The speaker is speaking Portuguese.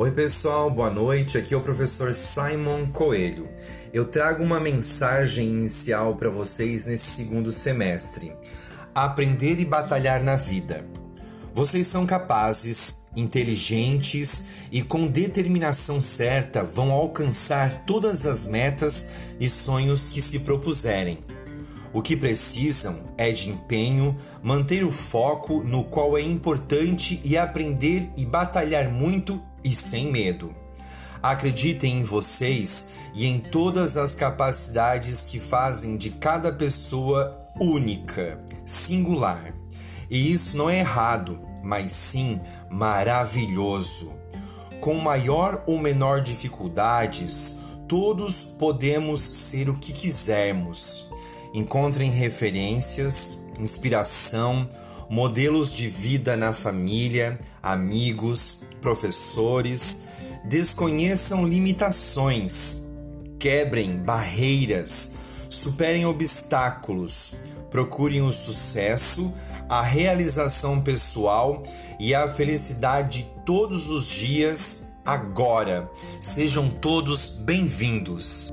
Oi, pessoal, boa noite. Aqui é o professor Simon Coelho. Eu trago uma mensagem inicial para vocês nesse segundo semestre: Aprender e batalhar na vida. Vocês são capazes, inteligentes e com determinação certa vão alcançar todas as metas e sonhos que se propuserem. O que precisam é de empenho, manter o foco no qual é importante e aprender e batalhar muito e sem medo. Acreditem em vocês e em todas as capacidades que fazem de cada pessoa única, singular. E isso não é errado, mas sim maravilhoso. Com maior ou menor dificuldades, todos podemos ser o que quisermos. Encontrem referências, inspiração, modelos de vida na família, amigos, professores. Desconheçam limitações, quebrem barreiras, superem obstáculos, procurem o sucesso, a realização pessoal e a felicidade todos os dias, agora. Sejam todos bem-vindos.